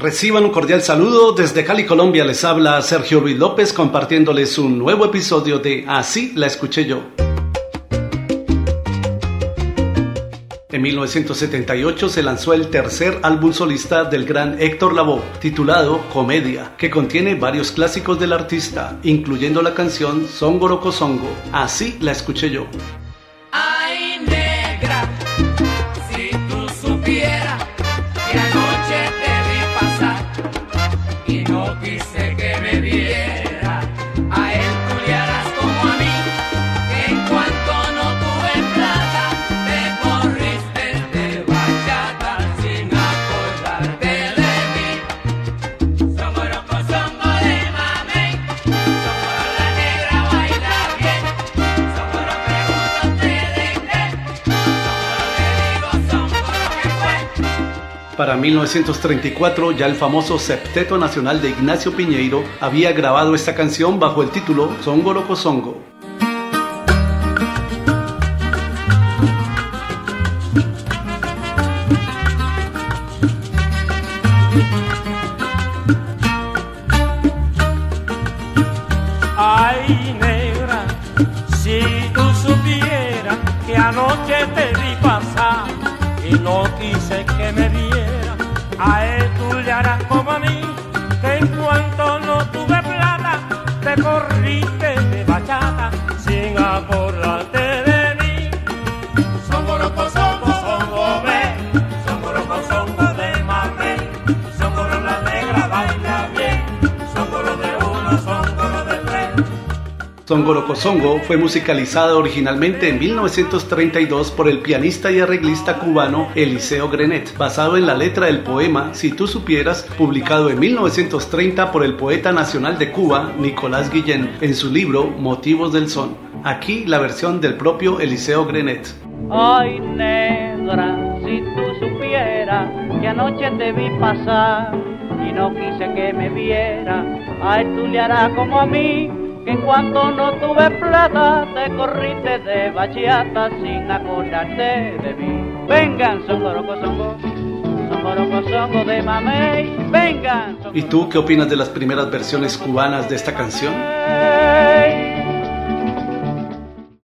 Reciban un cordial saludo desde Cali, Colombia. Les habla Sergio Luis López compartiéndoles un nuevo episodio de Así la escuché yo. En 1978 se lanzó el tercer álbum solista del gran Héctor Lavoe, titulado Comedia, que contiene varios clásicos del artista, incluyendo la canción Songo Songo. Así la escuché yo. Para 1934 ya el famoso Septeto Nacional de Ignacio Piñeiro había grabado esta canción bajo el título Songo Loco Songo. Ay negra, si tú supieras que anoche te vi pasar y no quise que me a él tú le harás como a mí, que en cuanto no tuve plata, te corriste Songo fue musicalizada originalmente en 1932 por el pianista y arreglista cubano Eliseo Grenet, basado en la letra del poema Si tú supieras, publicado en 1930 por el poeta nacional de Cuba, Nicolás Guillén, en su libro Motivos del Son. Aquí la versión del propio Eliseo Grenet. Ay, negra, si tú supieras que anoche te vi pasar y no quise que me viera, a él tú le harás como a mí que en cuanto no tuve plata te corriste de bachata sin acordarte de mí. Vengan, songo, songo, songo, de mamey, vengan. ¿Y tú qué opinas de las primeras versiones cubanas de esta canción?